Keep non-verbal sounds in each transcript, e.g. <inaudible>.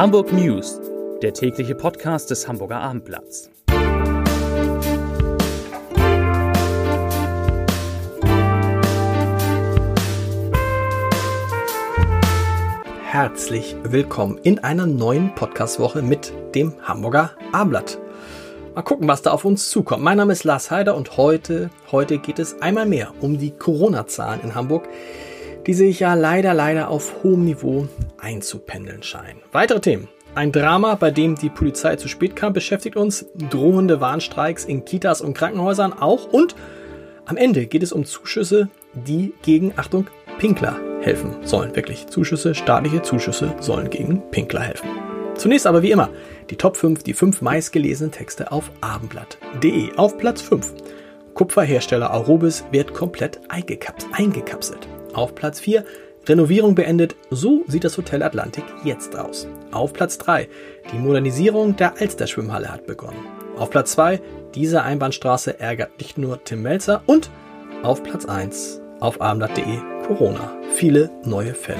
Hamburg News, der tägliche Podcast des Hamburger Abendblatts. Herzlich willkommen in einer neuen Podcastwoche mit dem Hamburger Abendblatt. Mal gucken, was da auf uns zukommt. Mein Name ist Lars Heider und heute, heute geht es einmal mehr um die Corona-Zahlen in Hamburg die sich ja leider, leider auf hohem Niveau einzupendeln scheinen. Weitere Themen. Ein Drama, bei dem die Polizei zu spät kam, beschäftigt uns. Drohende Warnstreiks in Kitas und Krankenhäusern auch. Und am Ende geht es um Zuschüsse, die gegen, Achtung, Pinkler helfen sollen. Wirklich, Zuschüsse, staatliche Zuschüsse sollen gegen Pinkler helfen. Zunächst aber wie immer die Top 5, die 5 meistgelesenen Texte auf abendblatt.de. Auf Platz 5. Kupferhersteller Aurobis wird komplett eingekapselt. Auf Platz 4 Renovierung beendet, so sieht das Hotel Atlantik jetzt aus. Auf Platz 3 die Modernisierung der Alster Schwimmhalle hat begonnen. Auf Platz 2 diese Einbahnstraße ärgert nicht nur Tim Melzer und auf Platz 1 auf abendblatt.de Corona. Viele neue Fälle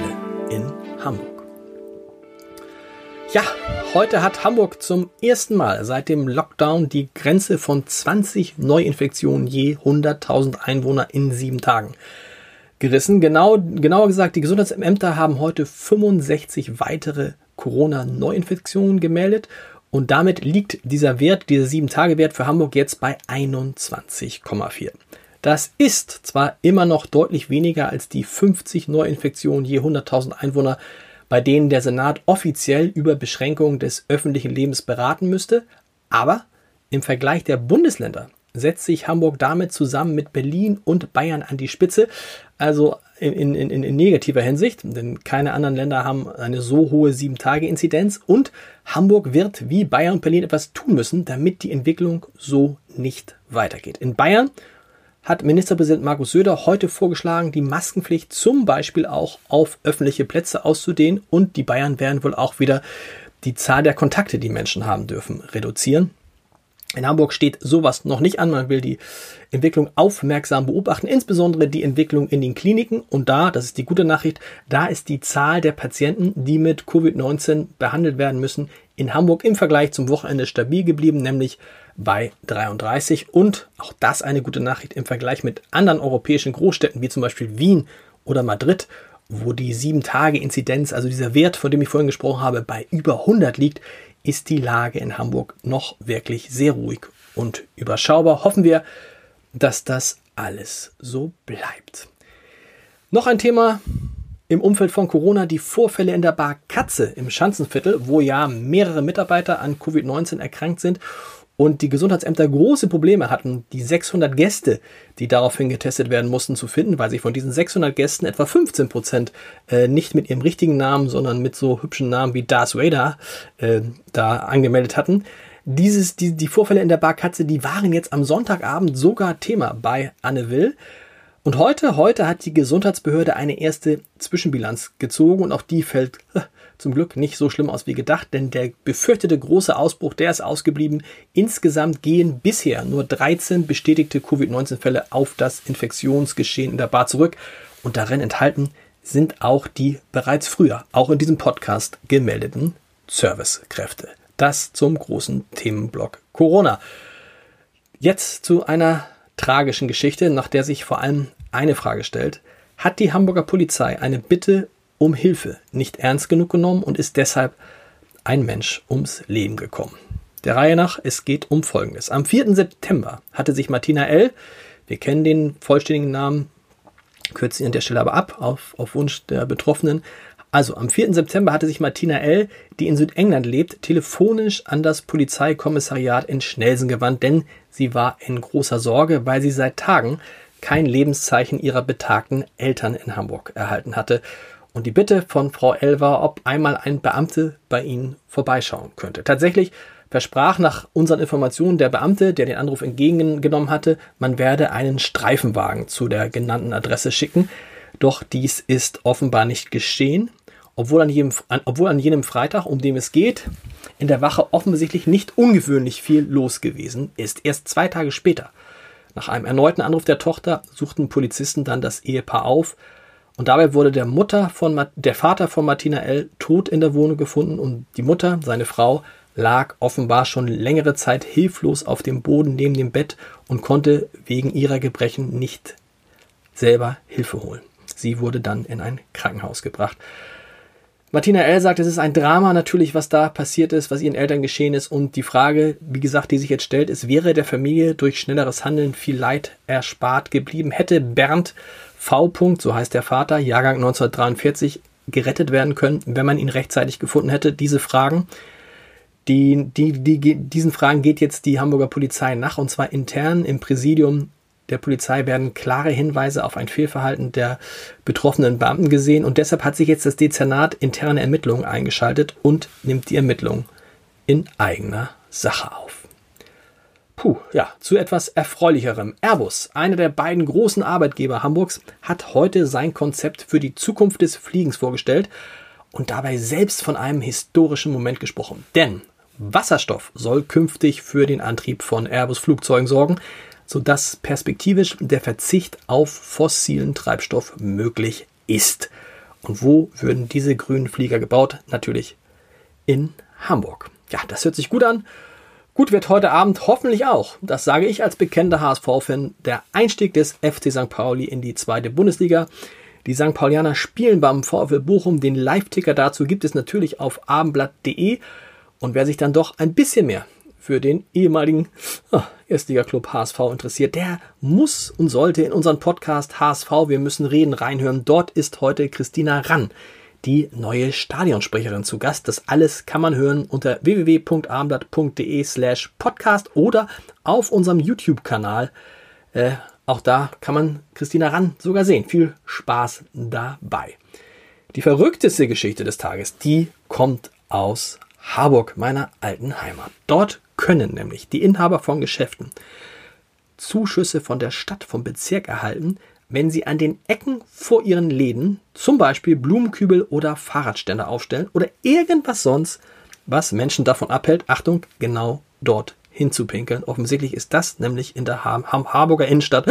in Hamburg. Ja, heute hat Hamburg zum ersten Mal seit dem Lockdown die Grenze von 20 Neuinfektionen je 100.000 Einwohner in sieben Tagen gerissen. Genau, genauer gesagt, die Gesundheitsämter haben heute 65 weitere Corona-Neuinfektionen gemeldet und damit liegt dieser Wert, dieser 7-Tage-Wert für Hamburg jetzt bei 21,4. Das ist zwar immer noch deutlich weniger als die 50 Neuinfektionen je 100.000 Einwohner, bei denen der Senat offiziell über Beschränkungen des öffentlichen Lebens beraten müsste, aber im Vergleich der Bundesländer setzt sich Hamburg damit zusammen mit Berlin und Bayern an die Spitze. Also in, in, in, in negativer Hinsicht, denn keine anderen Länder haben eine so hohe 7-Tage-Inzidenz und Hamburg wird wie Bayern und Berlin etwas tun müssen, damit die Entwicklung so nicht weitergeht. In Bayern hat Ministerpräsident Markus Söder heute vorgeschlagen, die Maskenpflicht zum Beispiel auch auf öffentliche Plätze auszudehnen und die Bayern werden wohl auch wieder die Zahl der Kontakte, die Menschen haben dürfen, reduzieren. In Hamburg steht sowas noch nicht an. Man will die Entwicklung aufmerksam beobachten, insbesondere die Entwicklung in den Kliniken. Und da, das ist die gute Nachricht, da ist die Zahl der Patienten, die mit Covid-19 behandelt werden müssen, in Hamburg im Vergleich zum Wochenende stabil geblieben, nämlich bei 33. Und auch das eine gute Nachricht im Vergleich mit anderen europäischen Großstädten, wie zum Beispiel Wien oder Madrid, wo die 7-Tage-Inzidenz, also dieser Wert, von dem ich vorhin gesprochen habe, bei über 100 liegt, ist die Lage in Hamburg noch wirklich sehr ruhig und überschaubar. Hoffen wir, dass das alles so bleibt. Noch ein Thema im Umfeld von Corona, die Vorfälle in der Bar Katze im Schanzenviertel, wo ja mehrere Mitarbeiter an Covid-19 erkrankt sind und die Gesundheitsämter große Probleme hatten, die 600 Gäste, die daraufhin getestet werden mussten, zu finden, weil sich von diesen 600 Gästen etwa 15 Prozent äh, nicht mit ihrem richtigen Namen, sondern mit so hübschen Namen wie Darth Vader äh, da angemeldet hatten. Dieses, die, die Vorfälle in der Bar Katze, die waren jetzt am Sonntagabend sogar Thema bei Anne Will. Und heute, heute hat die Gesundheitsbehörde eine erste Zwischenbilanz gezogen und auch die fällt <laughs> zum Glück nicht so schlimm aus wie gedacht, denn der befürchtete große Ausbruch, der ist ausgeblieben. Insgesamt gehen bisher nur 13 bestätigte Covid-19-Fälle auf das Infektionsgeschehen in der Bar zurück und darin enthalten sind auch die bereits früher, auch in diesem Podcast gemeldeten Servicekräfte. Das zum großen Themenblock Corona. Jetzt zu einer tragischen Geschichte, nach der sich vor allem eine Frage stellt. Hat die Hamburger Polizei eine Bitte um Hilfe nicht ernst genug genommen und ist deshalb ein Mensch ums Leben gekommen. Der Reihe nach, es geht um Folgendes. Am 4. September hatte sich Martina L., wir kennen den vollständigen Namen, kürze ihn an der Stelle aber ab, auf, auf Wunsch der Betroffenen. Also am 4. September hatte sich Martina L., die in Südengland lebt, telefonisch an das Polizeikommissariat in Schnelsen gewandt, denn sie war in großer Sorge, weil sie seit Tagen kein Lebenszeichen ihrer betagten Eltern in Hamburg erhalten hatte und die Bitte von Frau L war, ob einmal ein Beamte bei Ihnen vorbeischauen könnte. Tatsächlich versprach nach unseren Informationen der Beamte, der den Anruf entgegengenommen hatte, man werde einen Streifenwagen zu der genannten Adresse schicken. Doch dies ist offenbar nicht geschehen, obwohl an, jedem, obwohl an jenem Freitag, um dem es geht, in der Wache offensichtlich nicht ungewöhnlich viel los gewesen ist. Erst zwei Tage später, nach einem erneuten Anruf der Tochter, suchten Polizisten dann das Ehepaar auf Und dabei wurde der Mutter von der Vater von Martina L. tot in der Wohnung gefunden und die Mutter, seine Frau, lag offenbar schon längere Zeit hilflos auf dem Boden neben dem Bett und konnte wegen ihrer Gebrechen nicht selber Hilfe holen. Sie wurde dann in ein Krankenhaus gebracht. Martina L. sagt, es ist ein Drama natürlich, was da passiert ist, was ihren Eltern geschehen ist. Und die Frage, wie gesagt, die sich jetzt stellt, ist, wäre der Familie durch schnelleres Handeln viel Leid erspart geblieben? Hätte Bernd V. so heißt der Vater, Jahrgang 1943, gerettet werden können, wenn man ihn rechtzeitig gefunden hätte? Diese Fragen, die, die, die, diesen Fragen geht jetzt die Hamburger Polizei nach, und zwar intern im Präsidium der Polizei werden klare Hinweise auf ein Fehlverhalten der betroffenen Beamten gesehen und deshalb hat sich jetzt das Dezernat interne Ermittlungen eingeschaltet und nimmt die Ermittlungen in eigener Sache auf. Puh, ja, zu etwas erfreulicherem. Airbus, einer der beiden großen Arbeitgeber Hamburgs, hat heute sein Konzept für die Zukunft des Fliegens vorgestellt und dabei selbst von einem historischen Moment gesprochen. Denn Wasserstoff soll künftig für den Antrieb von Airbus Flugzeugen sorgen sodass perspektivisch der Verzicht auf fossilen Treibstoff möglich ist. Und wo würden diese grünen Flieger gebaut? Natürlich in Hamburg. Ja, das hört sich gut an. Gut wird heute Abend hoffentlich auch, das sage ich als bekennender HSV-Fan, der Einstieg des FC St. Pauli in die zweite Bundesliga. Die St. Paulianer spielen beim VfL Bochum. Den Live-Ticker dazu gibt es natürlich auf abendblatt.de. Und wer sich dann doch ein bisschen mehr für den ehemaligen <laughs> oh, Erstliga-Club HSV interessiert, der muss und sollte in unseren Podcast HSV Wir müssen reden reinhören. Dort ist heute Christina Rann, die neue Stadionsprecherin zu Gast. Das alles kann man hören unter www.abendblatt.de slash podcast oder auf unserem YouTube-Kanal. Äh, auch da kann man Christina Rann sogar sehen. Viel Spaß dabei. Die verrückteste Geschichte des Tages, die kommt aus Harburg, meiner alten Heimat. Dort können nämlich die Inhaber von Geschäften Zuschüsse von der Stadt, vom Bezirk erhalten, wenn sie an den Ecken vor ihren Läden zum Beispiel Blumenkübel oder Fahrradständer aufstellen oder irgendwas sonst, was Menschen davon abhält, Achtung, genau dort hinzupinkeln. Offensichtlich ist das nämlich in der Harburger Innenstadt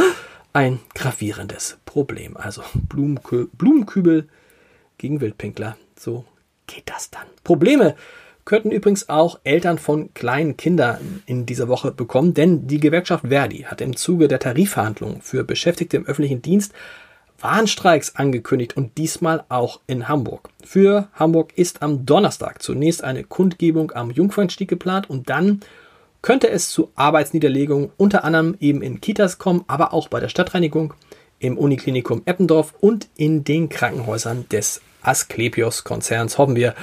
ein gravierendes Problem. Also Blumenkü Blumenkübel gegen Wildpinkler. So geht das dann. Probleme könnten übrigens auch Eltern von kleinen Kindern in dieser Woche bekommen, denn die Gewerkschaft Verdi hat im Zuge der Tarifverhandlungen für Beschäftigte im öffentlichen Dienst Warnstreiks angekündigt und diesmal auch in Hamburg. Für Hamburg ist am Donnerstag zunächst eine Kundgebung am Jungfernstieg geplant und dann könnte es zu Arbeitsniederlegungen unter anderem eben in Kitas kommen, aber auch bei der Stadtreinigung, im Uniklinikum Eppendorf und in den Krankenhäusern des Asklepios-Konzerns. Hoffen wir,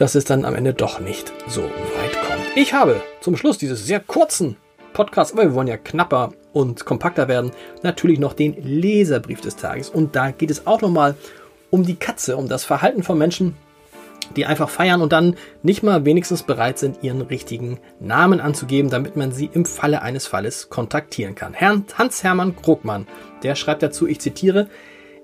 dass es dann am Ende doch nicht so weit kommt. Ich habe zum Schluss dieses sehr kurzen Podcasts, aber wir wollen ja knapper und kompakter werden, natürlich noch den Leserbrief des Tages. Und da geht es auch nochmal um die Katze, um das Verhalten von Menschen, die einfach feiern und dann nicht mal wenigstens bereit sind, ihren richtigen Namen anzugeben, damit man sie im Falle eines Falles kontaktieren kann. Herrn Hans-Hermann Krugmann, der schreibt dazu, ich zitiere,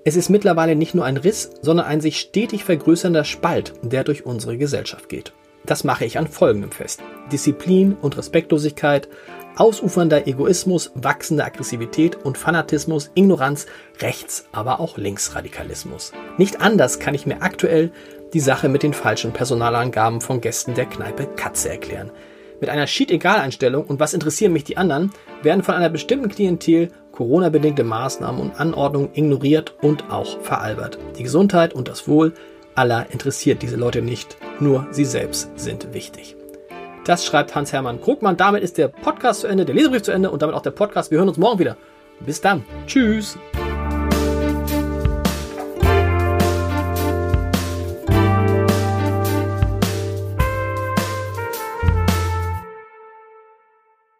es ist mittlerweile nicht nur ein Riss, sondern ein sich stetig vergrößernder Spalt, der durch unsere Gesellschaft geht. Das mache ich an folgendem fest. Disziplin und Respektlosigkeit, ausufernder Egoismus, wachsende Aggressivität und Fanatismus, Ignoranz, Rechts-, aber auch Linksradikalismus. Nicht anders kann ich mir aktuell die Sache mit den falschen Personalangaben von Gästen der Kneipe Katze erklären. Mit einer Sheet-Egal-Einstellung und was interessieren mich die anderen, werden von einer bestimmten Klientel Corona-bedingte Maßnahmen und Anordnungen ignoriert und auch veralbert. Die Gesundheit und das Wohl aller interessiert diese Leute nicht, nur sie selbst sind wichtig. Das schreibt Hans-Hermann Krugmann. Damit ist der Podcast zu Ende, der Lesebrief zu Ende und damit auch der Podcast. Wir hören uns morgen wieder. Bis dann. Tschüss.